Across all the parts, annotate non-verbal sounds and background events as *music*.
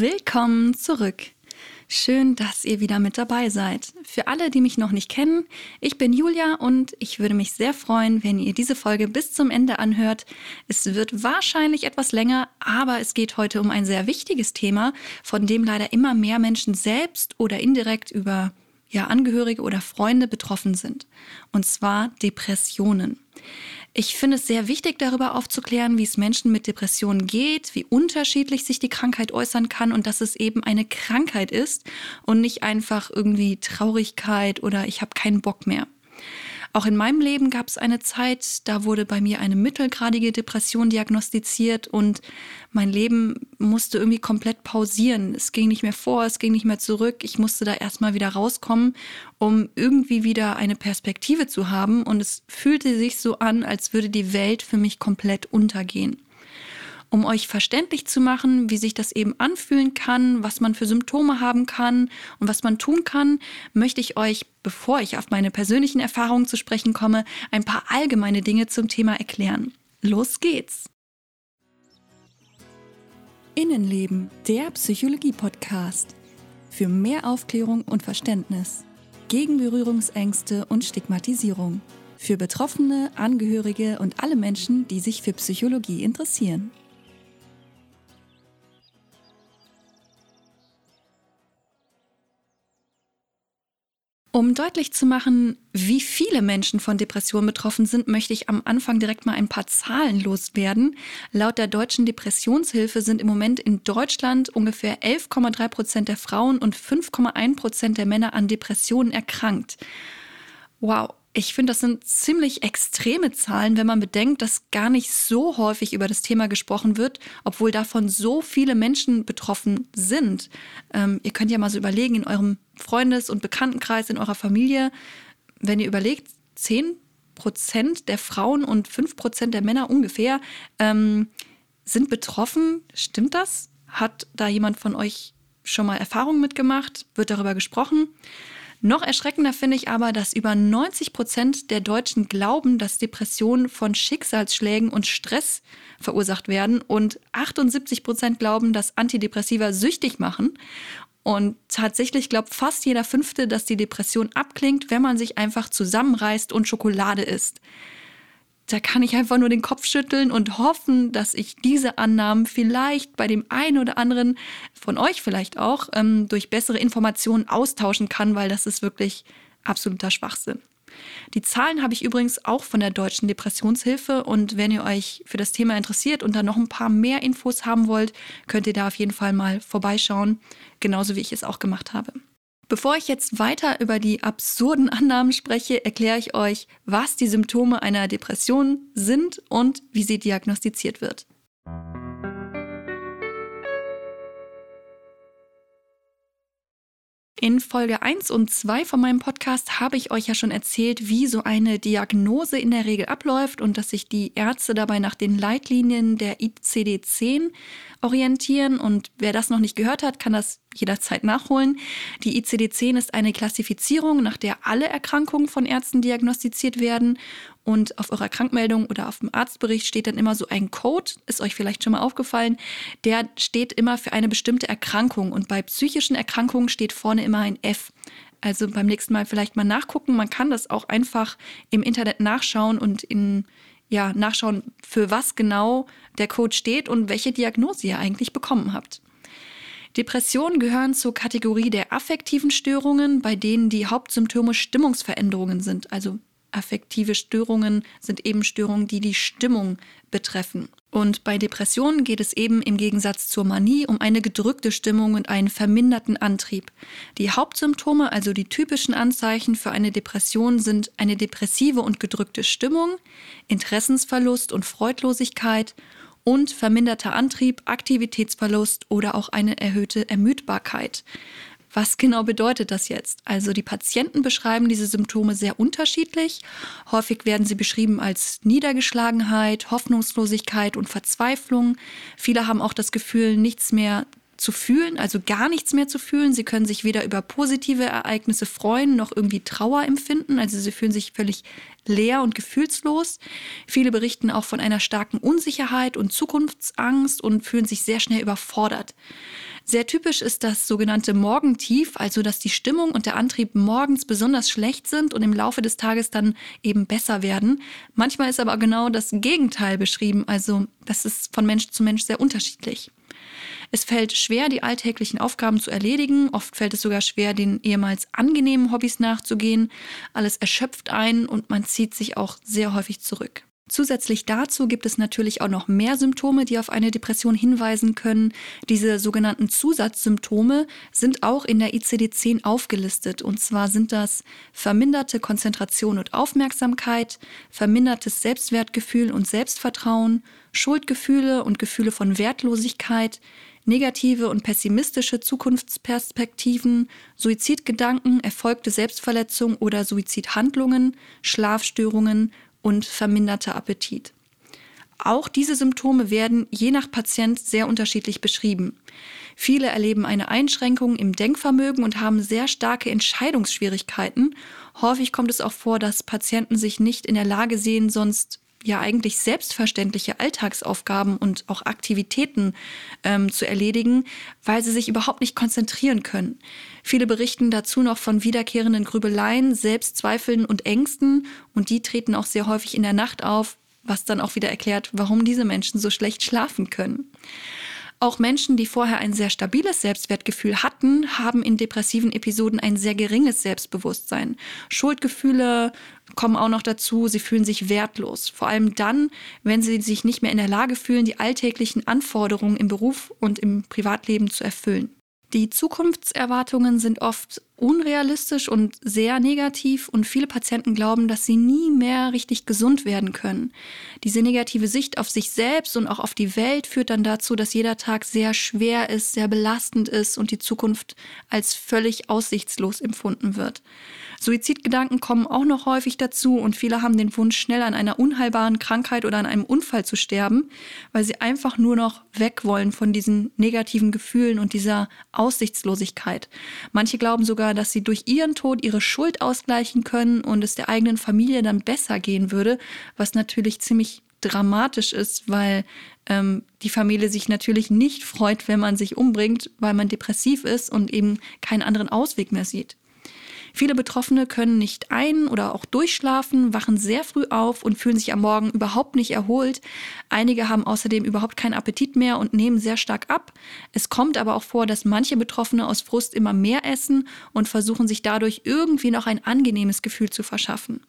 Willkommen zurück. Schön, dass ihr wieder mit dabei seid. Für alle, die mich noch nicht kennen, ich bin Julia und ich würde mich sehr freuen, wenn ihr diese Folge bis zum Ende anhört. Es wird wahrscheinlich etwas länger, aber es geht heute um ein sehr wichtiges Thema, von dem leider immer mehr Menschen selbst oder indirekt über ja, Angehörige oder Freunde betroffen sind. Und zwar Depressionen. Ich finde es sehr wichtig, darüber aufzuklären, wie es Menschen mit Depressionen geht, wie unterschiedlich sich die Krankheit äußern kann und dass es eben eine Krankheit ist und nicht einfach irgendwie Traurigkeit oder ich habe keinen Bock mehr. Auch in meinem Leben gab es eine Zeit, da wurde bei mir eine mittelgradige Depression diagnostiziert und mein Leben musste irgendwie komplett pausieren. Es ging nicht mehr vor, es ging nicht mehr zurück. Ich musste da erstmal wieder rauskommen, um irgendwie wieder eine Perspektive zu haben. Und es fühlte sich so an, als würde die Welt für mich komplett untergehen um euch verständlich zu machen, wie sich das eben anfühlen kann, was man für Symptome haben kann und was man tun kann, möchte ich euch, bevor ich auf meine persönlichen Erfahrungen zu sprechen komme, ein paar allgemeine Dinge zum Thema erklären. Los geht's! Innenleben, der Psychologie-Podcast. Für mehr Aufklärung und Verständnis. Gegen Berührungsängste und Stigmatisierung. Für Betroffene, Angehörige und alle Menschen, die sich für Psychologie interessieren. Um deutlich zu machen, wie viele Menschen von Depressionen betroffen sind, möchte ich am Anfang direkt mal ein paar Zahlen loswerden. Laut der Deutschen Depressionshilfe sind im Moment in Deutschland ungefähr 11,3 Prozent der Frauen und 5,1 Prozent der Männer an Depressionen erkrankt. Wow, ich finde, das sind ziemlich extreme Zahlen, wenn man bedenkt, dass gar nicht so häufig über das Thema gesprochen wird, obwohl davon so viele Menschen betroffen sind. Ähm, ihr könnt ja mal so überlegen, in eurem Freundes- und Bekanntenkreis, in eurer Familie, wenn ihr überlegt, 10 Prozent der Frauen und 5 Prozent der Männer ungefähr ähm, sind betroffen. Stimmt das? Hat da jemand von euch schon mal Erfahrungen mitgemacht? Wird darüber gesprochen? Noch erschreckender finde ich aber, dass über 90 Prozent der Deutschen glauben, dass Depressionen von Schicksalsschlägen und Stress verursacht werden und 78 Prozent glauben, dass Antidepressiva süchtig machen. Und tatsächlich glaubt fast jeder Fünfte, dass die Depression abklingt, wenn man sich einfach zusammenreißt und Schokolade isst da kann ich einfach nur den Kopf schütteln und hoffen, dass ich diese Annahmen vielleicht bei dem einen oder anderen von euch vielleicht auch ähm, durch bessere Informationen austauschen kann, weil das ist wirklich absoluter Schwachsinn. Die Zahlen habe ich übrigens auch von der Deutschen Depressionshilfe und wenn ihr euch für das Thema interessiert und da noch ein paar mehr Infos haben wollt, könnt ihr da auf jeden Fall mal vorbeischauen, genauso wie ich es auch gemacht habe. Bevor ich jetzt weiter über die absurden *laughs* Annahmen spreche, erkläre ich euch, was die Symptome einer Depression sind und wie sie diagnostiziert wird. In Folge 1 und 2 von meinem Podcast habe ich euch ja schon erzählt, wie so eine Diagnose in der Regel abläuft und dass sich die Ärzte dabei nach den Leitlinien der ICD-10 orientieren. Und wer das noch nicht gehört hat, kann das jederzeit nachholen. Die ICD-10 ist eine Klassifizierung, nach der alle Erkrankungen von Ärzten diagnostiziert werden. Und auf eurer Krankmeldung oder auf dem Arztbericht steht dann immer so ein Code, ist euch vielleicht schon mal aufgefallen, der steht immer für eine bestimmte Erkrankung. Und bei psychischen Erkrankungen steht vorne immer ein F. Also beim nächsten Mal vielleicht mal nachgucken. Man kann das auch einfach im Internet nachschauen und in, ja, nachschauen, für was genau der Code steht und welche Diagnose ihr eigentlich bekommen habt. Depressionen gehören zur Kategorie der affektiven Störungen, bei denen die Hauptsymptome Stimmungsveränderungen sind. Also affektive Störungen sind eben Störungen, die die Stimmung betreffen. Und bei Depressionen geht es eben im Gegensatz zur Manie um eine gedrückte Stimmung und einen verminderten Antrieb. Die Hauptsymptome, also die typischen Anzeichen für eine Depression, sind eine depressive und gedrückte Stimmung, Interessensverlust und Freudlosigkeit und verminderter Antrieb, Aktivitätsverlust oder auch eine erhöhte Ermüdbarkeit. Was genau bedeutet das jetzt? Also die Patienten beschreiben diese Symptome sehr unterschiedlich. Häufig werden sie beschrieben als Niedergeschlagenheit, Hoffnungslosigkeit und Verzweiflung. Viele haben auch das Gefühl, nichts mehr zu fühlen, also gar nichts mehr zu fühlen. Sie können sich weder über positive Ereignisse freuen noch irgendwie Trauer empfinden. Also sie fühlen sich völlig leer und gefühlslos. Viele berichten auch von einer starken Unsicherheit und Zukunftsangst und fühlen sich sehr schnell überfordert. Sehr typisch ist das sogenannte Morgentief, also dass die Stimmung und der Antrieb morgens besonders schlecht sind und im Laufe des Tages dann eben besser werden. Manchmal ist aber genau das Gegenteil beschrieben, also das ist von Mensch zu Mensch sehr unterschiedlich. Es fällt schwer, die alltäglichen Aufgaben zu erledigen. Oft fällt es sogar schwer, den ehemals angenehmen Hobbys nachzugehen. Alles erschöpft einen und man zieht sich auch sehr häufig zurück. Zusätzlich dazu gibt es natürlich auch noch mehr Symptome, die auf eine Depression hinweisen können. Diese sogenannten Zusatzsymptome sind auch in der ICD-10 aufgelistet. Und zwar sind das verminderte Konzentration und Aufmerksamkeit, vermindertes Selbstwertgefühl und Selbstvertrauen, Schuldgefühle und Gefühle von Wertlosigkeit, negative und pessimistische Zukunftsperspektiven, Suizidgedanken, erfolgte Selbstverletzung oder Suizidhandlungen, Schlafstörungen und verminderter Appetit. Auch diese Symptome werden je nach Patient sehr unterschiedlich beschrieben. Viele erleben eine Einschränkung im Denkvermögen und haben sehr starke Entscheidungsschwierigkeiten. Häufig kommt es auch vor, dass Patienten sich nicht in der Lage sehen, sonst ja eigentlich selbstverständliche Alltagsaufgaben und auch Aktivitäten ähm, zu erledigen, weil sie sich überhaupt nicht konzentrieren können. Viele berichten dazu noch von wiederkehrenden Grübeleien, Selbstzweifeln und Ängsten und die treten auch sehr häufig in der Nacht auf, was dann auch wieder erklärt, warum diese Menschen so schlecht schlafen können. Auch Menschen, die vorher ein sehr stabiles Selbstwertgefühl hatten, haben in depressiven Episoden ein sehr geringes Selbstbewusstsein. Schuldgefühle kommen auch noch dazu, sie fühlen sich wertlos. Vor allem dann, wenn sie sich nicht mehr in der Lage fühlen, die alltäglichen Anforderungen im Beruf und im Privatleben zu erfüllen. Die Zukunftserwartungen sind oft unrealistisch und sehr negativ und viele Patienten glauben, dass sie nie mehr richtig gesund werden können. Diese negative Sicht auf sich selbst und auch auf die Welt führt dann dazu, dass jeder Tag sehr schwer ist, sehr belastend ist und die Zukunft als völlig aussichtslos empfunden wird. Suizidgedanken kommen auch noch häufig dazu und viele haben den Wunsch, schnell an einer unheilbaren Krankheit oder an einem Unfall zu sterben, weil sie einfach nur noch weg wollen von diesen negativen Gefühlen und dieser Aussichtslosigkeit. Manche glauben sogar, dass sie durch ihren Tod ihre Schuld ausgleichen können und es der eigenen Familie dann besser gehen würde, was natürlich ziemlich dramatisch ist, weil ähm, die Familie sich natürlich nicht freut, wenn man sich umbringt, weil man depressiv ist und eben keinen anderen Ausweg mehr sieht. Viele Betroffene können nicht ein- oder auch durchschlafen, wachen sehr früh auf und fühlen sich am Morgen überhaupt nicht erholt. Einige haben außerdem überhaupt keinen Appetit mehr und nehmen sehr stark ab. Es kommt aber auch vor, dass manche Betroffene aus Frust immer mehr essen und versuchen sich dadurch irgendwie noch ein angenehmes Gefühl zu verschaffen.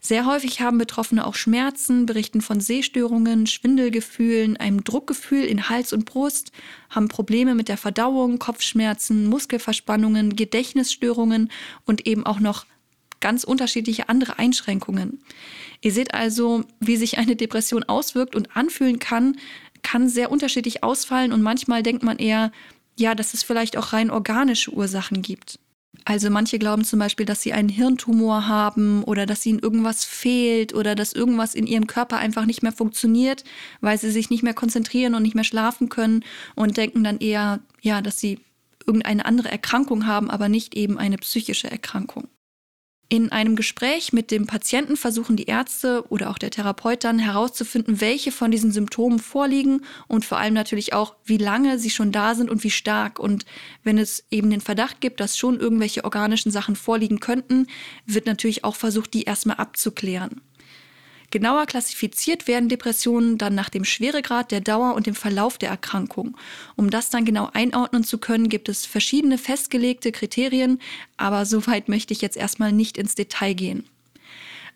Sehr häufig haben Betroffene auch Schmerzen, berichten von Sehstörungen, Schwindelgefühlen, einem Druckgefühl in Hals und Brust, haben Probleme mit der Verdauung, Kopfschmerzen, Muskelverspannungen, Gedächtnisstörungen und eben auch noch ganz unterschiedliche andere Einschränkungen. Ihr seht also, wie sich eine Depression auswirkt und anfühlen kann, kann sehr unterschiedlich ausfallen und manchmal denkt man eher, ja, dass es vielleicht auch rein organische Ursachen gibt. Also manche glauben zum Beispiel, dass sie einen Hirntumor haben oder dass ihnen irgendwas fehlt oder dass irgendwas in ihrem Körper einfach nicht mehr funktioniert, weil sie sich nicht mehr konzentrieren und nicht mehr schlafen können und denken dann eher, ja, dass sie irgendeine andere Erkrankung haben, aber nicht eben eine psychische Erkrankung. In einem Gespräch mit dem Patienten versuchen die Ärzte oder auch der Therapeut dann herauszufinden, welche von diesen Symptomen vorliegen und vor allem natürlich auch, wie lange sie schon da sind und wie stark. Und wenn es eben den Verdacht gibt, dass schon irgendwelche organischen Sachen vorliegen könnten, wird natürlich auch versucht, die erstmal abzuklären. Genauer klassifiziert werden Depressionen dann nach dem Schweregrad, der Dauer und dem Verlauf der Erkrankung. Um das dann genau einordnen zu können, gibt es verschiedene festgelegte Kriterien, aber soweit möchte ich jetzt erstmal nicht ins Detail gehen.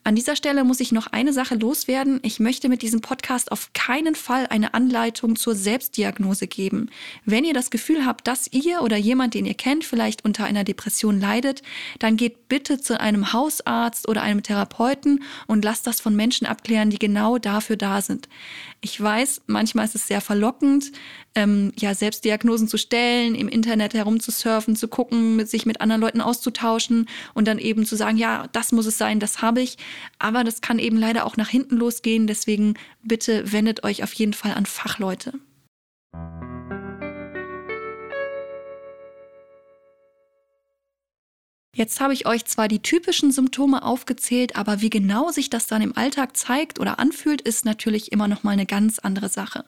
An dieser Stelle muss ich noch eine Sache loswerden. Ich möchte mit diesem Podcast auf keinen Fall eine Anleitung zur Selbstdiagnose geben. Wenn ihr das Gefühl habt, dass ihr oder jemand, den ihr kennt, vielleicht unter einer Depression leidet, dann geht bitte zu einem Hausarzt oder einem Therapeuten und lasst das von Menschen abklären, die genau dafür da sind. Ich weiß, manchmal ist es sehr verlockend, ähm, ja, Selbstdiagnosen zu stellen, im Internet herumzusurfen, zu gucken, sich mit anderen Leuten auszutauschen und dann eben zu sagen, ja, das muss es sein, das habe ich. Aber das kann eben leider auch nach hinten losgehen. Deswegen bitte wendet euch auf jeden Fall an Fachleute. Jetzt habe ich euch zwar die typischen Symptome aufgezählt, aber wie genau sich das dann im Alltag zeigt oder anfühlt, ist natürlich immer noch mal eine ganz andere Sache.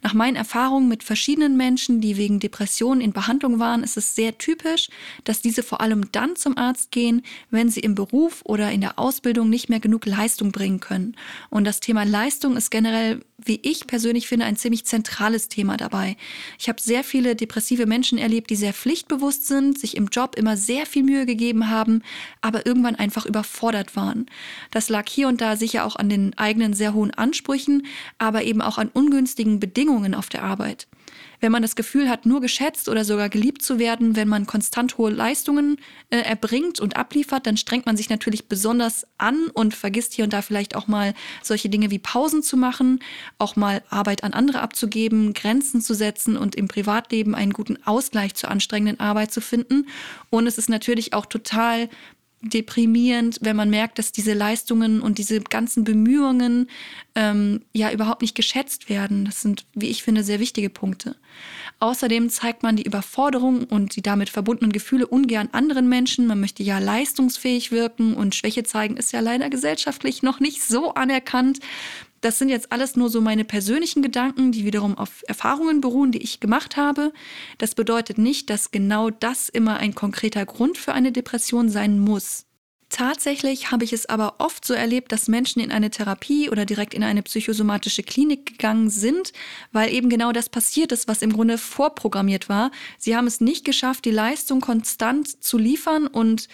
Nach meinen Erfahrungen mit verschiedenen Menschen, die wegen Depressionen in Behandlung waren, ist es sehr typisch, dass diese vor allem dann zum Arzt gehen, wenn sie im Beruf oder in der Ausbildung nicht mehr genug Leistung bringen können. Und das Thema Leistung ist generell wie ich persönlich finde, ein ziemlich zentrales Thema dabei. Ich habe sehr viele depressive Menschen erlebt, die sehr pflichtbewusst sind, sich im Job immer sehr viel Mühe gegeben haben, aber irgendwann einfach überfordert waren. Das lag hier und da sicher auch an den eigenen sehr hohen Ansprüchen, aber eben auch an ungünstigen Bedingungen auf der Arbeit wenn man das Gefühl hat, nur geschätzt oder sogar geliebt zu werden, wenn man konstant hohe Leistungen äh, erbringt und abliefert, dann strengt man sich natürlich besonders an und vergisst hier und da vielleicht auch mal solche Dinge wie Pausen zu machen, auch mal Arbeit an andere abzugeben, Grenzen zu setzen und im Privatleben einen guten Ausgleich zur anstrengenden Arbeit zu finden. Und es ist natürlich auch total deprimierend, wenn man merkt, dass diese Leistungen und diese ganzen Bemühungen ähm, ja überhaupt nicht geschätzt werden. Das sind, wie ich finde, sehr wichtige Punkte. Außerdem zeigt man die Überforderung und die damit verbundenen Gefühle ungern anderen Menschen. Man möchte ja leistungsfähig wirken und Schwäche zeigen ist ja leider gesellschaftlich noch nicht so anerkannt. Das sind jetzt alles nur so meine persönlichen Gedanken, die wiederum auf Erfahrungen beruhen, die ich gemacht habe. Das bedeutet nicht, dass genau das immer ein konkreter Grund für eine Depression sein muss. Tatsächlich habe ich es aber oft so erlebt, dass Menschen in eine Therapie oder direkt in eine psychosomatische Klinik gegangen sind, weil eben genau das passiert ist, was im Grunde vorprogrammiert war. Sie haben es nicht geschafft, die Leistung konstant zu liefern und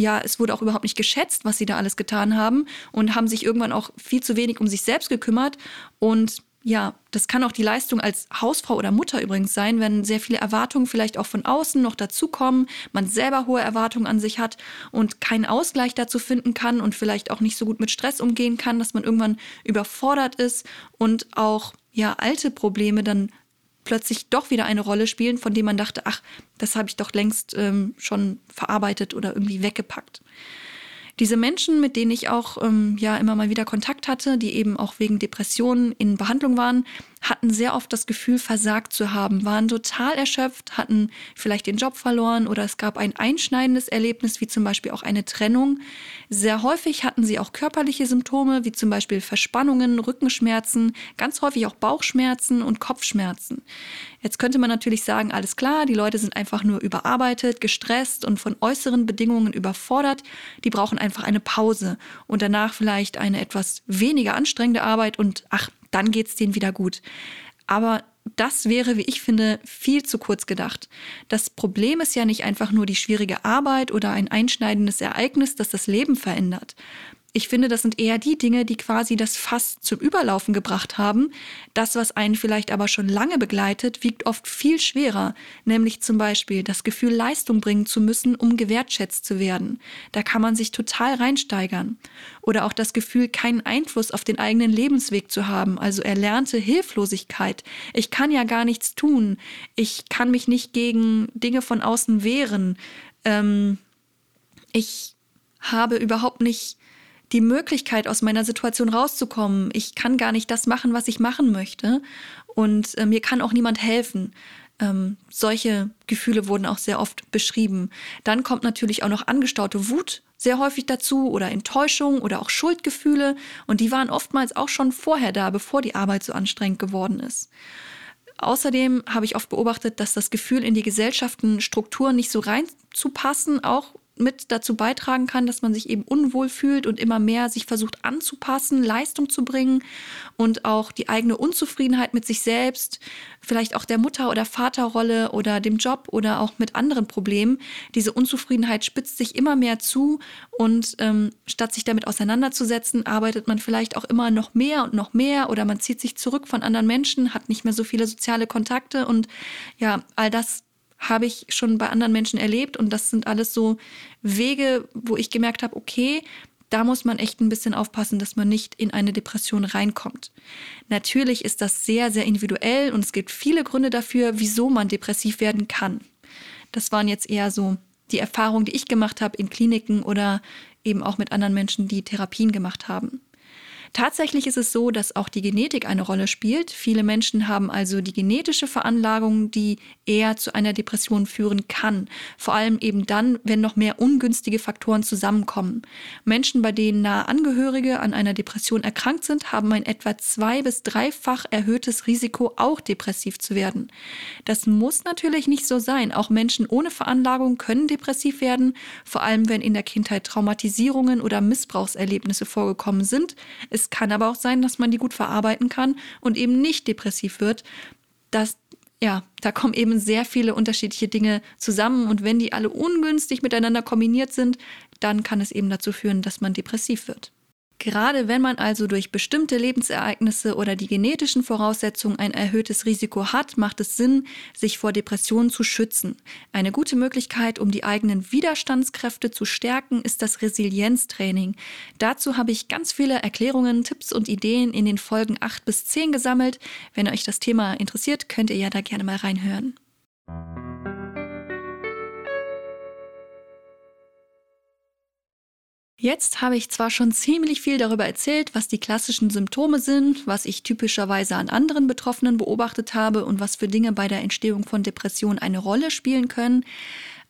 ja, es wurde auch überhaupt nicht geschätzt, was sie da alles getan haben und haben sich irgendwann auch viel zu wenig um sich selbst gekümmert. Und ja, das kann auch die Leistung als Hausfrau oder Mutter übrigens sein, wenn sehr viele Erwartungen vielleicht auch von außen noch dazukommen, man selber hohe Erwartungen an sich hat und keinen Ausgleich dazu finden kann und vielleicht auch nicht so gut mit Stress umgehen kann, dass man irgendwann überfordert ist und auch ja alte Probleme dann plötzlich doch wieder eine Rolle spielen, von dem man dachte, ach, das habe ich doch längst ähm, schon verarbeitet oder irgendwie weggepackt. Diese Menschen, mit denen ich auch ähm, ja immer mal wieder Kontakt hatte, die eben auch wegen Depressionen in Behandlung waren, hatten sehr oft das Gefühl, versagt zu haben, waren total erschöpft, hatten vielleicht den Job verloren oder es gab ein einschneidendes Erlebnis, wie zum Beispiel auch eine Trennung. Sehr häufig hatten sie auch körperliche Symptome, wie zum Beispiel Verspannungen, Rückenschmerzen, ganz häufig auch Bauchschmerzen und Kopfschmerzen. Jetzt könnte man natürlich sagen, alles klar, die Leute sind einfach nur überarbeitet, gestresst und von äußeren Bedingungen überfordert. Die brauchen einfach eine Pause und danach vielleicht eine etwas weniger anstrengende Arbeit und ach, dann geht es denen wieder gut. Aber das wäre, wie ich finde, viel zu kurz gedacht. Das Problem ist ja nicht einfach nur die schwierige Arbeit oder ein einschneidendes Ereignis, das das Leben verändert, ich finde, das sind eher die Dinge, die quasi das Fass zum Überlaufen gebracht haben. Das, was einen vielleicht aber schon lange begleitet, wiegt oft viel schwerer, nämlich zum Beispiel das Gefühl, Leistung bringen zu müssen, um gewertschätzt zu werden. Da kann man sich total reinsteigern. Oder auch das Gefühl, keinen Einfluss auf den eigenen Lebensweg zu haben, also erlernte Hilflosigkeit. Ich kann ja gar nichts tun. Ich kann mich nicht gegen Dinge von außen wehren. Ähm, ich habe überhaupt nicht die Möglichkeit, aus meiner Situation rauszukommen. Ich kann gar nicht das machen, was ich machen möchte. Und äh, mir kann auch niemand helfen. Ähm, solche Gefühle wurden auch sehr oft beschrieben. Dann kommt natürlich auch noch angestaute Wut sehr häufig dazu oder Enttäuschung oder auch Schuldgefühle. Und die waren oftmals auch schon vorher da, bevor die Arbeit so anstrengend geworden ist. Außerdem habe ich oft beobachtet, dass das Gefühl, in die Gesellschaftenstrukturen nicht so reinzupassen, auch mit dazu beitragen kann, dass man sich eben unwohl fühlt und immer mehr sich versucht anzupassen, Leistung zu bringen und auch die eigene Unzufriedenheit mit sich selbst, vielleicht auch der Mutter- oder Vaterrolle oder dem Job oder auch mit anderen Problemen. Diese Unzufriedenheit spitzt sich immer mehr zu und ähm, statt sich damit auseinanderzusetzen, arbeitet man vielleicht auch immer noch mehr und noch mehr oder man zieht sich zurück von anderen Menschen, hat nicht mehr so viele soziale Kontakte und ja, all das habe ich schon bei anderen Menschen erlebt und das sind alles so Wege, wo ich gemerkt habe, okay, da muss man echt ein bisschen aufpassen, dass man nicht in eine Depression reinkommt. Natürlich ist das sehr, sehr individuell und es gibt viele Gründe dafür, wieso man depressiv werden kann. Das waren jetzt eher so die Erfahrungen, die ich gemacht habe in Kliniken oder eben auch mit anderen Menschen, die Therapien gemacht haben. Tatsächlich ist es so, dass auch die Genetik eine Rolle spielt. Viele Menschen haben also die genetische Veranlagung, die eher zu einer Depression führen kann. Vor allem eben dann, wenn noch mehr ungünstige Faktoren zusammenkommen. Menschen, bei denen nahe Angehörige an einer Depression erkrankt sind, haben ein etwa zwei- bis dreifach erhöhtes Risiko, auch depressiv zu werden. Das muss natürlich nicht so sein. Auch Menschen ohne Veranlagung können depressiv werden, vor allem wenn in der Kindheit Traumatisierungen oder Missbrauchserlebnisse vorgekommen sind. Es kann aber auch sein, dass man die gut verarbeiten kann und eben nicht depressiv wird. Das ja, da kommen eben sehr viele unterschiedliche Dinge zusammen und wenn die alle ungünstig miteinander kombiniert sind, dann kann es eben dazu führen, dass man depressiv wird. Gerade wenn man also durch bestimmte Lebensereignisse oder die genetischen Voraussetzungen ein erhöhtes Risiko hat, macht es Sinn, sich vor Depressionen zu schützen. Eine gute Möglichkeit, um die eigenen Widerstandskräfte zu stärken, ist das Resilienztraining. Dazu habe ich ganz viele Erklärungen, Tipps und Ideen in den Folgen 8 bis 10 gesammelt. Wenn euch das Thema interessiert, könnt ihr ja da gerne mal reinhören. Jetzt habe ich zwar schon ziemlich viel darüber erzählt, was die klassischen Symptome sind, was ich typischerweise an anderen Betroffenen beobachtet habe und was für Dinge bei der Entstehung von Depressionen eine Rolle spielen können,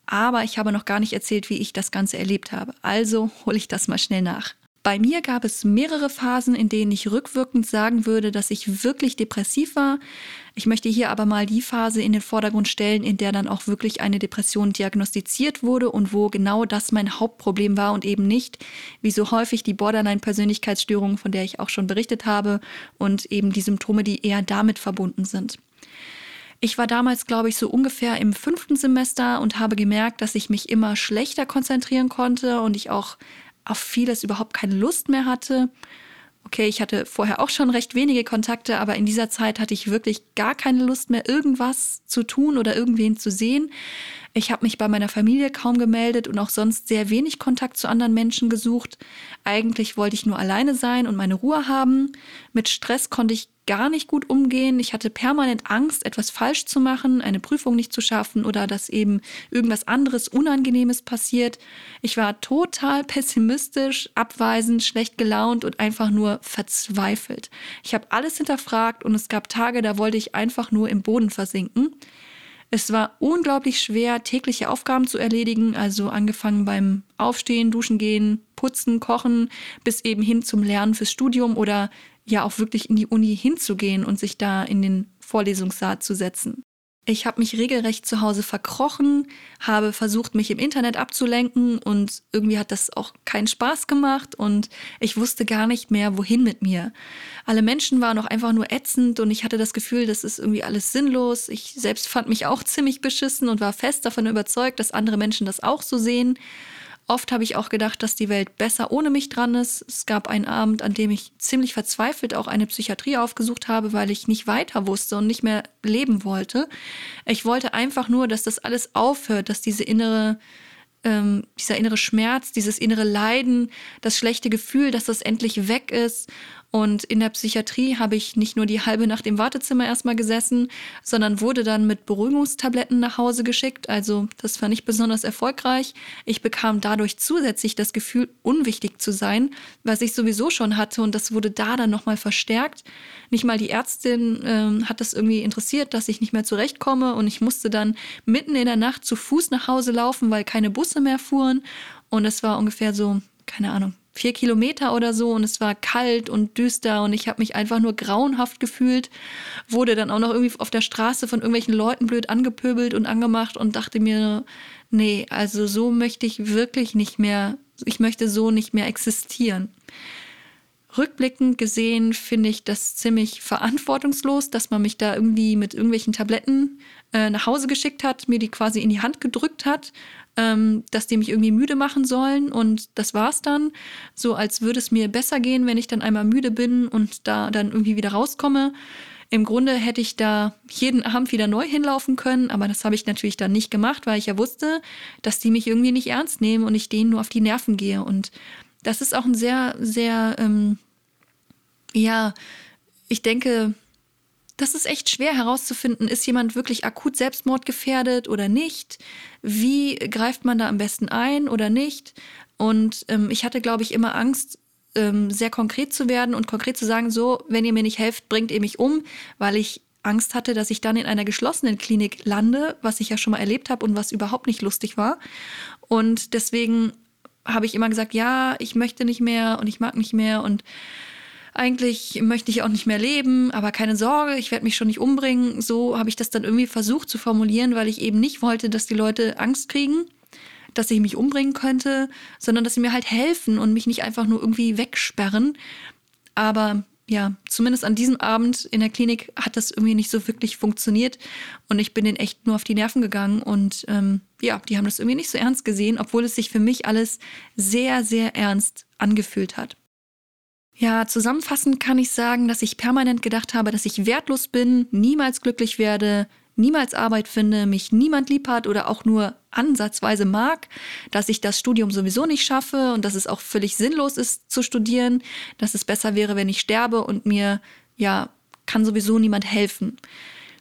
aber ich habe noch gar nicht erzählt, wie ich das Ganze erlebt habe. Also hole ich das mal schnell nach. Bei mir gab es mehrere Phasen, in denen ich rückwirkend sagen würde, dass ich wirklich depressiv war. Ich möchte hier aber mal die Phase in den Vordergrund stellen, in der dann auch wirklich eine Depression diagnostiziert wurde und wo genau das mein Hauptproblem war und eben nicht, wie so häufig die Borderline-Persönlichkeitsstörung, von der ich auch schon berichtet habe, und eben die Symptome, die eher damit verbunden sind. Ich war damals, glaube ich, so ungefähr im fünften Semester und habe gemerkt, dass ich mich immer schlechter konzentrieren konnte und ich auch auf vieles überhaupt keine Lust mehr hatte. Okay, ich hatte vorher auch schon recht wenige Kontakte, aber in dieser Zeit hatte ich wirklich gar keine Lust mehr, irgendwas zu tun oder irgendwen zu sehen. Ich habe mich bei meiner Familie kaum gemeldet und auch sonst sehr wenig Kontakt zu anderen Menschen gesucht. Eigentlich wollte ich nur alleine sein und meine Ruhe haben. Mit Stress konnte ich gar nicht gut umgehen. Ich hatte permanent Angst, etwas falsch zu machen, eine Prüfung nicht zu schaffen oder dass eben irgendwas anderes Unangenehmes passiert. Ich war total pessimistisch, abweisend, schlecht gelaunt und einfach nur verzweifelt. Ich habe alles hinterfragt und es gab Tage, da wollte ich einfach nur im Boden versinken. Es war unglaublich schwer, tägliche Aufgaben zu erledigen, also angefangen beim Aufstehen, Duschen gehen, Putzen, Kochen, bis eben hin zum Lernen fürs Studium oder ja auch wirklich in die Uni hinzugehen und sich da in den Vorlesungssaal zu setzen. Ich habe mich regelrecht zu Hause verkrochen, habe versucht, mich im Internet abzulenken und irgendwie hat das auch keinen Spaß gemacht und ich wusste gar nicht mehr, wohin mit mir. Alle Menschen waren auch einfach nur ätzend und ich hatte das Gefühl, das ist irgendwie alles sinnlos. Ich selbst fand mich auch ziemlich beschissen und war fest davon überzeugt, dass andere Menschen das auch so sehen. Oft habe ich auch gedacht, dass die Welt besser ohne mich dran ist. Es gab einen Abend, an dem ich ziemlich verzweifelt auch eine Psychiatrie aufgesucht habe, weil ich nicht weiter wusste und nicht mehr leben wollte. Ich wollte einfach nur, dass das alles aufhört, dass diese innere ähm, dieser innere Schmerz, dieses innere Leiden, das schlechte Gefühl, dass das endlich weg ist und in der Psychiatrie habe ich nicht nur die halbe Nacht im Wartezimmer erstmal gesessen, sondern wurde dann mit Beruhigungstabletten nach Hause geschickt. Also das war nicht besonders erfolgreich. Ich bekam dadurch zusätzlich das Gefühl, unwichtig zu sein, was ich sowieso schon hatte. Und das wurde da dann nochmal verstärkt. Nicht mal die Ärztin äh, hat das irgendwie interessiert, dass ich nicht mehr zurechtkomme. Und ich musste dann mitten in der Nacht zu Fuß nach Hause laufen, weil keine Busse mehr fuhren. Und es war ungefähr so, keine Ahnung, vier Kilometer oder so und es war kalt und düster und ich habe mich einfach nur grauenhaft gefühlt, wurde dann auch noch irgendwie auf der Straße von irgendwelchen Leuten blöd angepöbelt und angemacht und dachte mir, nee, also so möchte ich wirklich nicht mehr, ich möchte so nicht mehr existieren. Rückblickend gesehen finde ich das ziemlich verantwortungslos, dass man mich da irgendwie mit irgendwelchen Tabletten äh, nach Hause geschickt hat, mir die quasi in die Hand gedrückt hat ähm, dass die mich irgendwie müde machen sollen und das war's dann. So als würde es mir besser gehen, wenn ich dann einmal müde bin und da dann irgendwie wieder rauskomme. Im Grunde hätte ich da jeden Abend wieder neu hinlaufen können, aber das habe ich natürlich dann nicht gemacht, weil ich ja wusste, dass die mich irgendwie nicht ernst nehmen und ich denen nur auf die Nerven gehe. Und das ist auch ein sehr, sehr, ähm, ja, ich denke, das ist echt schwer herauszufinden, ist jemand wirklich akut selbstmordgefährdet oder nicht? Wie greift man da am besten ein oder nicht? Und ähm, ich hatte, glaube ich, immer Angst, ähm, sehr konkret zu werden und konkret zu sagen, so, wenn ihr mir nicht helft, bringt ihr mich um, weil ich Angst hatte, dass ich dann in einer geschlossenen Klinik lande, was ich ja schon mal erlebt habe und was überhaupt nicht lustig war. Und deswegen habe ich immer gesagt, ja, ich möchte nicht mehr und ich mag nicht mehr und eigentlich möchte ich auch nicht mehr leben, aber keine Sorge, ich werde mich schon nicht umbringen. So habe ich das dann irgendwie versucht zu formulieren, weil ich eben nicht wollte, dass die Leute Angst kriegen, dass ich mich umbringen könnte, sondern dass sie mir halt helfen und mich nicht einfach nur irgendwie wegsperren. Aber ja, zumindest an diesem Abend in der Klinik hat das irgendwie nicht so wirklich funktioniert und ich bin denen echt nur auf die Nerven gegangen und ähm, ja, die haben das irgendwie nicht so ernst gesehen, obwohl es sich für mich alles sehr, sehr ernst angefühlt hat. Ja, zusammenfassend kann ich sagen, dass ich permanent gedacht habe, dass ich wertlos bin, niemals glücklich werde, niemals Arbeit finde, mich niemand lieb hat oder auch nur ansatzweise mag, dass ich das Studium sowieso nicht schaffe und dass es auch völlig sinnlos ist zu studieren, dass es besser wäre, wenn ich sterbe und mir ja kann sowieso niemand helfen.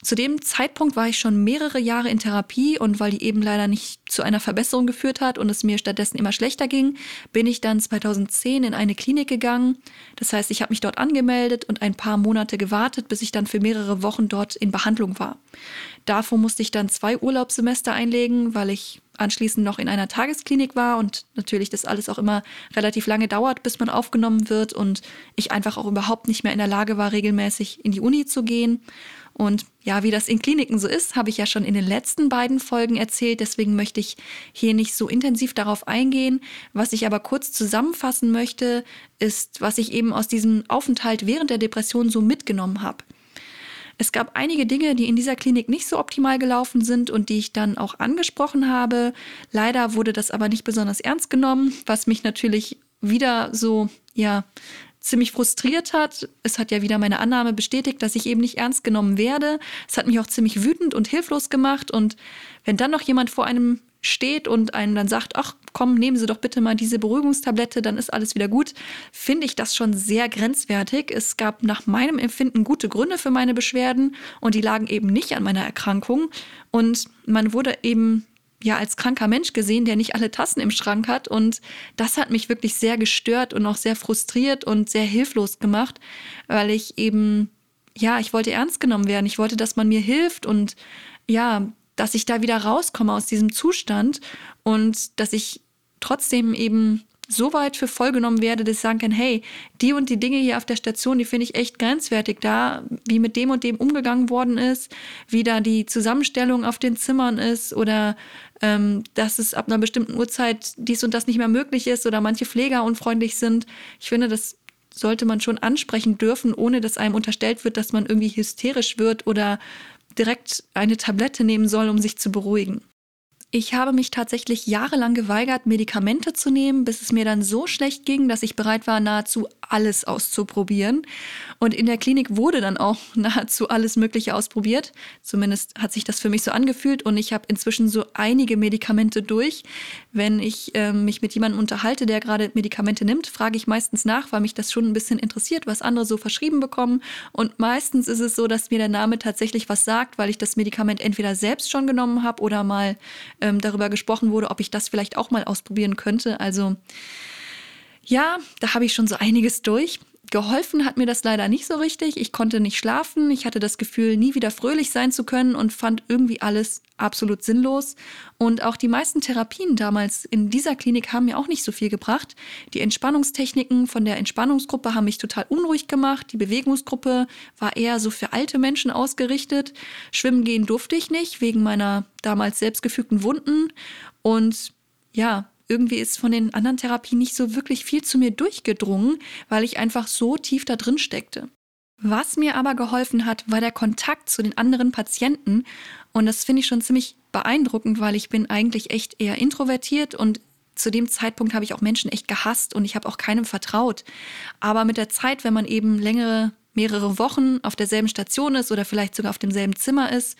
Zu dem Zeitpunkt war ich schon mehrere Jahre in Therapie und weil die eben leider nicht zu einer Verbesserung geführt hat und es mir stattdessen immer schlechter ging, bin ich dann 2010 in eine Klinik gegangen. Das heißt, ich habe mich dort angemeldet und ein paar Monate gewartet, bis ich dann für mehrere Wochen dort in Behandlung war. Davor musste ich dann zwei Urlaubssemester einlegen, weil ich anschließend noch in einer Tagesklinik war und natürlich das alles auch immer relativ lange dauert, bis man aufgenommen wird und ich einfach auch überhaupt nicht mehr in der Lage war, regelmäßig in die Uni zu gehen. Und ja, wie das in Kliniken so ist, habe ich ja schon in den letzten beiden Folgen erzählt. Deswegen möchte ich hier nicht so intensiv darauf eingehen. Was ich aber kurz zusammenfassen möchte, ist, was ich eben aus diesem Aufenthalt während der Depression so mitgenommen habe. Es gab einige Dinge, die in dieser Klinik nicht so optimal gelaufen sind und die ich dann auch angesprochen habe. Leider wurde das aber nicht besonders ernst genommen, was mich natürlich wieder so, ja, ziemlich frustriert hat. Es hat ja wieder meine Annahme bestätigt, dass ich eben nicht ernst genommen werde. Es hat mich auch ziemlich wütend und hilflos gemacht. Und wenn dann noch jemand vor einem steht und einem dann sagt, ach komm, nehmen Sie doch bitte mal diese Beruhigungstablette, dann ist alles wieder gut, finde ich das schon sehr grenzwertig. Es gab nach meinem Empfinden gute Gründe für meine Beschwerden und die lagen eben nicht an meiner Erkrankung. Und man wurde eben ja als kranker Mensch gesehen, der nicht alle Tassen im Schrank hat. Und das hat mich wirklich sehr gestört und auch sehr frustriert und sehr hilflos gemacht, weil ich eben, ja, ich wollte ernst genommen werden. Ich wollte, dass man mir hilft und ja, dass ich da wieder rauskomme aus diesem Zustand und dass ich trotzdem eben so weit für voll genommen werde, dass ich sagen kann, hey, die und die Dinge hier auf der Station, die finde ich echt grenzwertig da, wie mit dem und dem umgegangen worden ist, wie da die Zusammenstellung auf den Zimmern ist oder ähm, dass es ab einer bestimmten Uhrzeit dies und das nicht mehr möglich ist oder manche Pfleger unfreundlich sind. Ich finde, das sollte man schon ansprechen dürfen, ohne dass einem unterstellt wird, dass man irgendwie hysterisch wird oder direkt eine Tablette nehmen soll, um sich zu beruhigen. Ich habe mich tatsächlich jahrelang geweigert, Medikamente zu nehmen, bis es mir dann so schlecht ging, dass ich bereit war, nahezu alles auszuprobieren. Und in der Klinik wurde dann auch *laughs* nahezu alles Mögliche ausprobiert. Zumindest hat sich das für mich so angefühlt. Und ich habe inzwischen so einige Medikamente durch. Wenn ich äh, mich mit jemandem unterhalte, der gerade Medikamente nimmt, frage ich meistens nach, weil mich das schon ein bisschen interessiert, was andere so verschrieben bekommen. Und meistens ist es so, dass mir der Name tatsächlich was sagt, weil ich das Medikament entweder selbst schon genommen habe oder mal ähm, darüber gesprochen wurde, ob ich das vielleicht auch mal ausprobieren könnte. Also ja, da habe ich schon so einiges durch. Geholfen hat mir das leider nicht so richtig. Ich konnte nicht schlafen. Ich hatte das Gefühl, nie wieder fröhlich sein zu können und fand irgendwie alles absolut sinnlos. Und auch die meisten Therapien damals in dieser Klinik haben mir auch nicht so viel gebracht. Die Entspannungstechniken von der Entspannungsgruppe haben mich total unruhig gemacht. Die Bewegungsgruppe war eher so für alte Menschen ausgerichtet. Schwimmen gehen durfte ich nicht wegen meiner damals selbstgefügten Wunden. Und ja, irgendwie ist von den anderen Therapien nicht so wirklich viel zu mir durchgedrungen, weil ich einfach so tief da drin steckte. Was mir aber geholfen hat, war der Kontakt zu den anderen Patienten. Und das finde ich schon ziemlich beeindruckend, weil ich bin eigentlich echt eher introvertiert und zu dem Zeitpunkt habe ich auch Menschen echt gehasst und ich habe auch keinem vertraut. Aber mit der Zeit, wenn man eben längere mehrere Wochen auf derselben Station ist oder vielleicht sogar auf demselben Zimmer ist,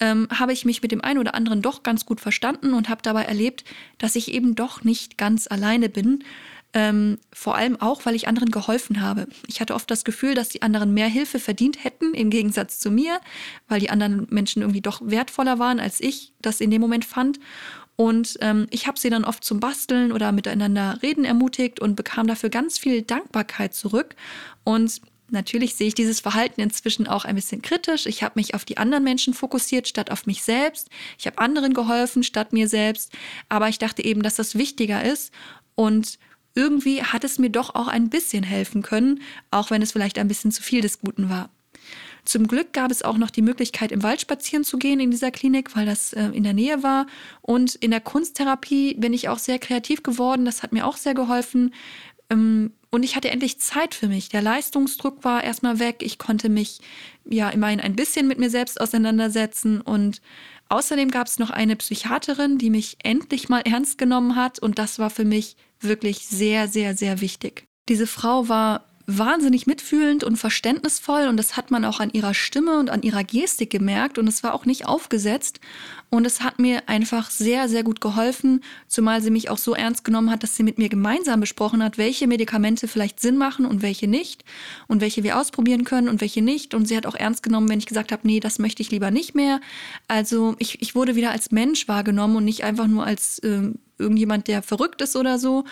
ähm, habe ich mich mit dem einen oder anderen doch ganz gut verstanden und habe dabei erlebt, dass ich eben doch nicht ganz alleine bin. Ähm, vor allem auch, weil ich anderen geholfen habe. Ich hatte oft das Gefühl, dass die anderen mehr Hilfe verdient hätten, im Gegensatz zu mir, weil die anderen Menschen irgendwie doch wertvoller waren, als ich das in dem Moment fand. Und ähm, ich habe sie dann oft zum Basteln oder miteinander reden ermutigt und bekam dafür ganz viel Dankbarkeit zurück. Und Natürlich sehe ich dieses Verhalten inzwischen auch ein bisschen kritisch. Ich habe mich auf die anderen Menschen fokussiert statt auf mich selbst. Ich habe anderen geholfen statt mir selbst. Aber ich dachte eben, dass das wichtiger ist. Und irgendwie hat es mir doch auch ein bisschen helfen können, auch wenn es vielleicht ein bisschen zu viel des Guten war. Zum Glück gab es auch noch die Möglichkeit, im Wald spazieren zu gehen in dieser Klinik, weil das äh, in der Nähe war. Und in der Kunsttherapie bin ich auch sehr kreativ geworden. Das hat mir auch sehr geholfen. Ähm, und ich hatte endlich Zeit für mich. Der Leistungsdruck war erstmal weg. Ich konnte mich ja immerhin ein bisschen mit mir selbst auseinandersetzen. Und außerdem gab es noch eine Psychiaterin, die mich endlich mal ernst genommen hat. Und das war für mich wirklich sehr, sehr, sehr wichtig. Diese Frau war wahnsinnig mitfühlend und verständnisvoll und das hat man auch an ihrer Stimme und an ihrer Gestik gemerkt und es war auch nicht aufgesetzt und es hat mir einfach sehr, sehr gut geholfen, zumal sie mich auch so ernst genommen hat, dass sie mit mir gemeinsam besprochen hat, welche Medikamente vielleicht Sinn machen und welche nicht und welche wir ausprobieren können und welche nicht und sie hat auch ernst genommen, wenn ich gesagt habe, nee, das möchte ich lieber nicht mehr. Also ich, ich wurde wieder als Mensch wahrgenommen und nicht einfach nur als äh, irgendjemand, der verrückt ist oder so.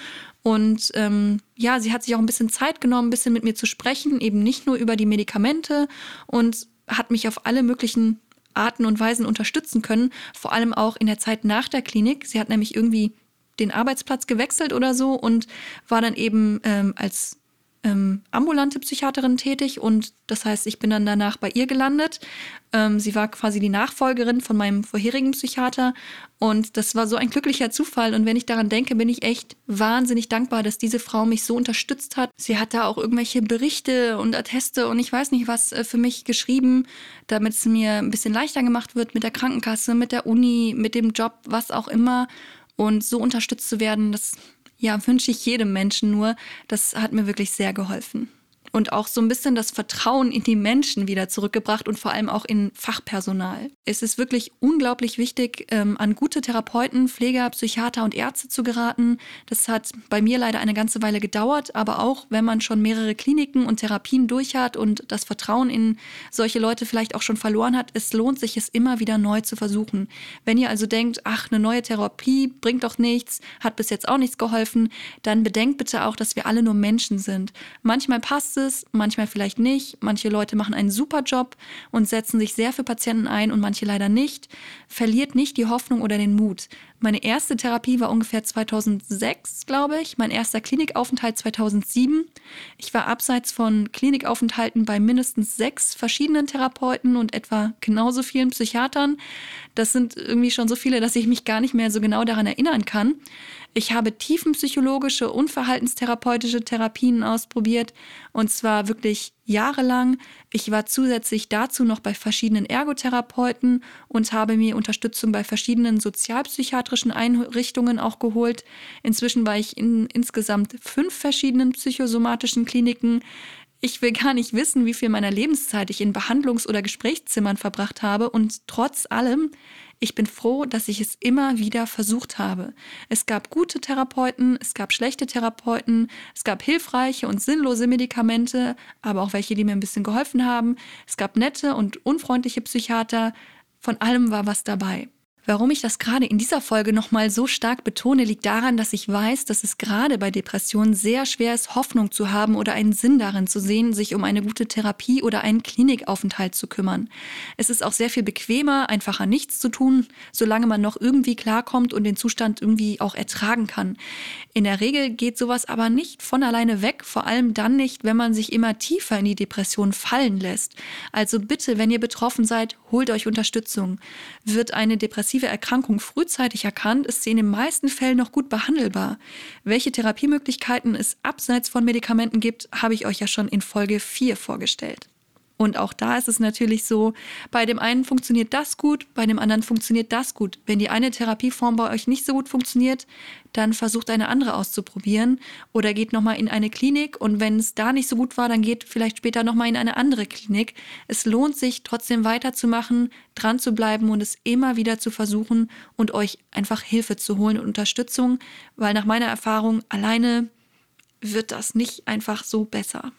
Und ähm, ja, sie hat sich auch ein bisschen Zeit genommen, ein bisschen mit mir zu sprechen, eben nicht nur über die Medikamente und hat mich auf alle möglichen Arten und Weisen unterstützen können, vor allem auch in der Zeit nach der Klinik. Sie hat nämlich irgendwie den Arbeitsplatz gewechselt oder so und war dann eben ähm, als ähm, ambulante Psychiaterin tätig und das heißt, ich bin dann danach bei ihr gelandet. Ähm, sie war quasi die Nachfolgerin von meinem vorherigen Psychiater und das war so ein glücklicher Zufall und wenn ich daran denke, bin ich echt wahnsinnig dankbar, dass diese Frau mich so unterstützt hat. Sie hat da auch irgendwelche Berichte und Atteste und ich weiß nicht was äh, für mich geschrieben, damit es mir ein bisschen leichter gemacht wird mit der Krankenkasse, mit der Uni, mit dem Job, was auch immer. Und so unterstützt zu werden, das ja, wünsche ich jedem Menschen nur. Das hat mir wirklich sehr geholfen und auch so ein bisschen das Vertrauen in die Menschen wieder zurückgebracht und vor allem auch in Fachpersonal. Es ist wirklich unglaublich wichtig, ähm, an gute Therapeuten, Pfleger, Psychiater und Ärzte zu geraten. Das hat bei mir leider eine ganze Weile gedauert, aber auch wenn man schon mehrere Kliniken und Therapien durch hat und das Vertrauen in solche Leute vielleicht auch schon verloren hat, es lohnt sich, es immer wieder neu zu versuchen. Wenn ihr also denkt, ach, eine neue Therapie bringt doch nichts, hat bis jetzt auch nichts geholfen, dann bedenkt bitte auch, dass wir alle nur Menschen sind. Manchmal passt es, manchmal vielleicht nicht. Manche Leute machen einen super Job und setzen sich sehr für Patienten ein und manche leider nicht. Verliert nicht die Hoffnung oder den Mut. Meine erste Therapie war ungefähr 2006, glaube ich. Mein erster Klinikaufenthalt 2007. Ich war abseits von Klinikaufenthalten bei mindestens sechs verschiedenen Therapeuten und etwa genauso vielen Psychiatern. Das sind irgendwie schon so viele, dass ich mich gar nicht mehr so genau daran erinnern kann. Ich habe tiefenpsychologische und verhaltenstherapeutische Therapien ausprobiert und zwar wirklich jahrelang. Ich war zusätzlich dazu noch bei verschiedenen Ergotherapeuten und habe mir Unterstützung bei verschiedenen sozialpsychiatrischen Einrichtungen auch geholt. Inzwischen war ich in insgesamt fünf verschiedenen psychosomatischen Kliniken. Ich will gar nicht wissen, wie viel meiner Lebenszeit ich in Behandlungs- oder Gesprächszimmern verbracht habe und trotz allem ich bin froh, dass ich es immer wieder versucht habe. Es gab gute Therapeuten, es gab schlechte Therapeuten, es gab hilfreiche und sinnlose Medikamente, aber auch welche, die mir ein bisschen geholfen haben. Es gab nette und unfreundliche Psychiater. Von allem war was dabei. Warum ich das gerade in dieser Folge nochmal so stark betone, liegt daran, dass ich weiß, dass es gerade bei Depressionen sehr schwer ist, Hoffnung zu haben oder einen Sinn darin zu sehen, sich um eine gute Therapie oder einen Klinikaufenthalt zu kümmern. Es ist auch sehr viel bequemer, einfacher nichts zu tun, solange man noch irgendwie klarkommt und den Zustand irgendwie auch ertragen kann. In der Regel geht sowas aber nicht von alleine weg, vor allem dann nicht, wenn man sich immer tiefer in die Depression fallen lässt. Also bitte, wenn ihr betroffen seid, holt euch Unterstützung. Wird eine depressive depressive Erkrankung frühzeitig erkannt, ist sie in den meisten Fällen noch gut behandelbar. Welche Therapiemöglichkeiten es abseits von Medikamenten gibt, habe ich euch ja schon in Folge 4 vorgestellt. Und auch da ist es natürlich so, bei dem einen funktioniert das gut, bei dem anderen funktioniert das gut. Wenn die eine Therapieform bei euch nicht so gut funktioniert, dann versucht eine andere auszuprobieren oder geht nochmal in eine Klinik und wenn es da nicht so gut war, dann geht vielleicht später nochmal in eine andere Klinik. Es lohnt sich trotzdem weiterzumachen, dran zu bleiben und es immer wieder zu versuchen und euch einfach Hilfe zu holen und Unterstützung, weil nach meiner Erfahrung alleine wird das nicht einfach so besser.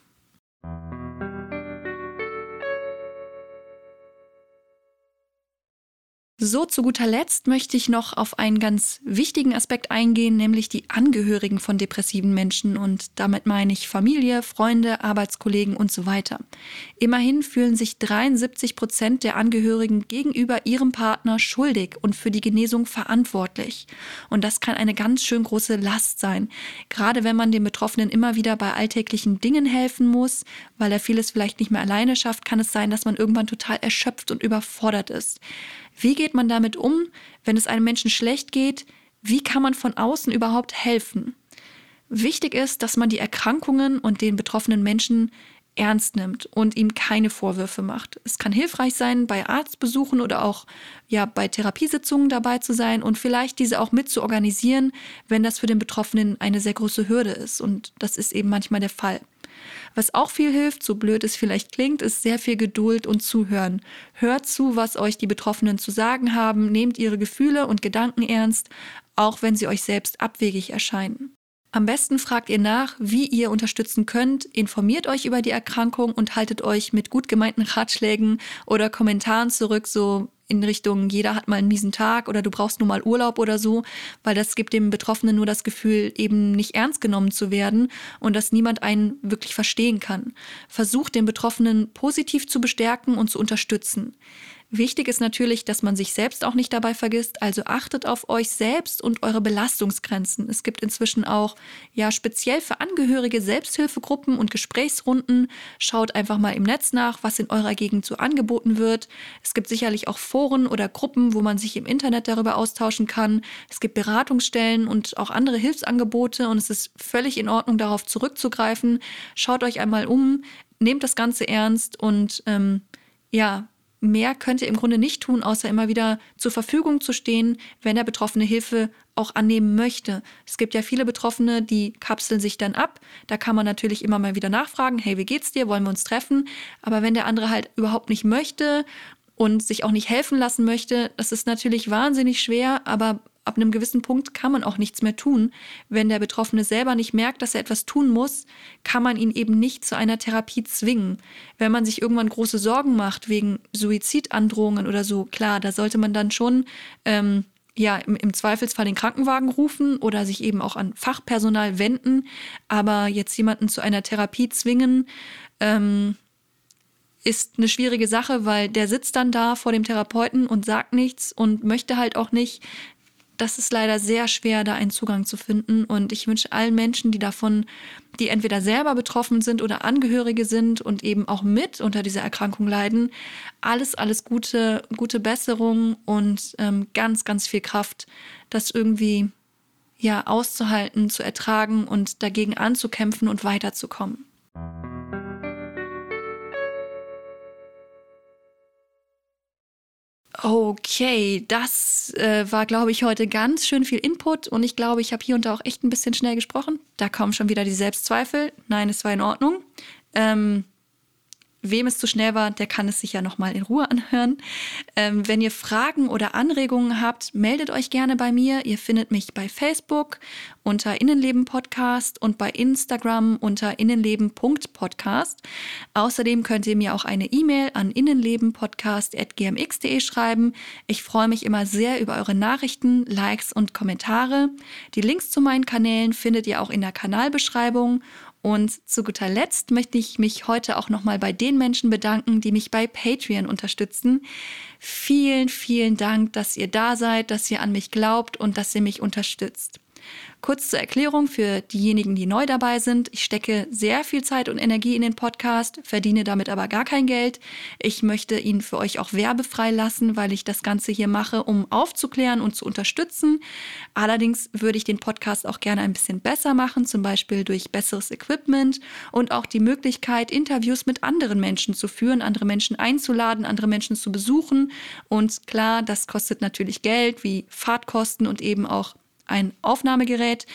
So, zu guter Letzt möchte ich noch auf einen ganz wichtigen Aspekt eingehen, nämlich die Angehörigen von depressiven Menschen. Und damit meine ich Familie, Freunde, Arbeitskollegen und so weiter. Immerhin fühlen sich 73 Prozent der Angehörigen gegenüber ihrem Partner schuldig und für die Genesung verantwortlich. Und das kann eine ganz schön große Last sein. Gerade wenn man den Betroffenen immer wieder bei alltäglichen Dingen helfen muss, weil er vieles vielleicht nicht mehr alleine schafft, kann es sein, dass man irgendwann total erschöpft und überfordert ist. Wie geht man damit um, wenn es einem Menschen schlecht geht? Wie kann man von außen überhaupt helfen? Wichtig ist, dass man die Erkrankungen und den betroffenen Menschen ernst nimmt und ihm keine Vorwürfe macht. Es kann hilfreich sein, bei Arztbesuchen oder auch ja bei Therapiesitzungen dabei zu sein und vielleicht diese auch mit zu organisieren, wenn das für den Betroffenen eine sehr große Hürde ist und das ist eben manchmal der Fall. Was auch viel hilft, so blöd es vielleicht klingt, ist sehr viel Geduld und Zuhören. Hört zu, was euch die Betroffenen zu sagen haben, nehmt ihre Gefühle und Gedanken ernst, auch wenn sie euch selbst abwegig erscheinen. Am besten fragt ihr nach, wie ihr unterstützen könnt, informiert euch über die Erkrankung und haltet euch mit gut gemeinten Ratschlägen oder Kommentaren zurück, so in Richtung, jeder hat mal einen miesen Tag oder du brauchst nur mal Urlaub oder so, weil das gibt dem Betroffenen nur das Gefühl, eben nicht ernst genommen zu werden und dass niemand einen wirklich verstehen kann. Versucht den Betroffenen positiv zu bestärken und zu unterstützen. Wichtig ist natürlich, dass man sich selbst auch nicht dabei vergisst, also achtet auf euch selbst und eure Belastungsgrenzen. Es gibt inzwischen auch ja speziell für Angehörige Selbsthilfegruppen und Gesprächsrunden. Schaut einfach mal im Netz nach, was in eurer Gegend so angeboten wird. Es gibt sicherlich auch Foren oder Gruppen, wo man sich im Internet darüber austauschen kann. Es gibt Beratungsstellen und auch andere Hilfsangebote und es ist völlig in Ordnung, darauf zurückzugreifen. Schaut euch einmal um, nehmt das Ganze ernst und ähm, ja, mehr könnt ihr im Grunde nicht tun, außer immer wieder zur Verfügung zu stehen, wenn der Betroffene Hilfe auch annehmen möchte. Es gibt ja viele Betroffene, die kapseln sich dann ab. Da kann man natürlich immer mal wieder nachfragen, hey, wie geht's dir? Wollen wir uns treffen? Aber wenn der andere halt überhaupt nicht möchte und sich auch nicht helfen lassen möchte, das ist natürlich wahnsinnig schwer, aber ab einem gewissen Punkt kann man auch nichts mehr tun. Wenn der Betroffene selber nicht merkt, dass er etwas tun muss, kann man ihn eben nicht zu einer Therapie zwingen. Wenn man sich irgendwann große Sorgen macht wegen Suizidandrohungen oder so, klar, da sollte man dann schon ähm, ja, im, im, Zweifelsfall den Krankenwagen rufen oder sich eben auch an Fachpersonal wenden. Aber jetzt jemanden zu einer Therapie zwingen, ähm, ist eine schwierige Sache, weil der sitzt dann da vor dem Therapeuten und sagt nichts und möchte halt auch nicht, das ist leider sehr schwer, da einen Zugang zu finden. Und ich wünsche allen Menschen, die davon, die entweder selber betroffen sind oder Angehörige sind und eben auch mit unter dieser Erkrankung leiden, alles, alles Gute, gute Besserung und ähm, ganz, ganz viel Kraft, das irgendwie ja auszuhalten, zu ertragen und dagegen anzukämpfen und weiterzukommen. Okay, das äh, war, glaube ich, heute ganz schön viel Input und ich glaube, ich habe hier und da auch echt ein bisschen schnell gesprochen. Da kommen schon wieder die Selbstzweifel. Nein, es war in Ordnung. Ähm, Wem es zu schnell war, der kann es sich ja nochmal in Ruhe anhören. Ähm, wenn ihr Fragen oder Anregungen habt, meldet euch gerne bei mir. Ihr findet mich bei Facebook unter Innenleben Podcast und bei Instagram unter innenleben.podcast. Außerdem könnt ihr mir auch eine E-Mail an innenlebenpodcast.gmx.de schreiben. Ich freue mich immer sehr über eure Nachrichten, Likes und Kommentare. Die Links zu meinen Kanälen findet ihr auch in der Kanalbeschreibung und zu guter Letzt möchte ich mich heute auch nochmal bei den Menschen bedanken, die mich bei Patreon unterstützen. Vielen, vielen Dank, dass ihr da seid, dass ihr an mich glaubt und dass ihr mich unterstützt. Kurz zur Erklärung für diejenigen, die neu dabei sind. Ich stecke sehr viel Zeit und Energie in den Podcast, verdiene damit aber gar kein Geld. Ich möchte ihn für euch auch werbefrei lassen, weil ich das Ganze hier mache, um aufzuklären und zu unterstützen. Allerdings würde ich den Podcast auch gerne ein bisschen besser machen, zum Beispiel durch besseres Equipment und auch die Möglichkeit, Interviews mit anderen Menschen zu führen, andere Menschen einzuladen, andere Menschen zu besuchen. Und klar, das kostet natürlich Geld, wie Fahrtkosten und eben auch ein Aufnahmegerät.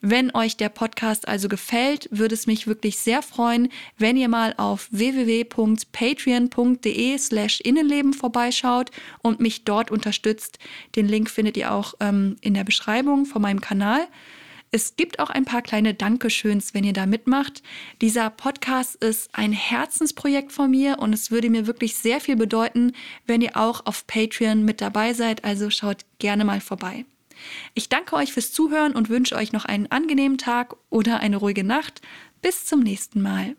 Wenn euch der Podcast also gefällt, würde es mich wirklich sehr freuen, wenn ihr mal auf www.patreon.de slash Innenleben vorbeischaut und mich dort unterstützt. Den Link findet ihr auch ähm, in der Beschreibung von meinem Kanal. Es gibt auch ein paar kleine Dankeschöns, wenn ihr da mitmacht. Dieser Podcast ist ein Herzensprojekt von mir und es würde mir wirklich sehr viel bedeuten, wenn ihr auch auf Patreon mit dabei seid. Also schaut gerne mal vorbei. Ich danke euch fürs Zuhören und wünsche euch noch einen angenehmen Tag oder eine ruhige Nacht. Bis zum nächsten Mal.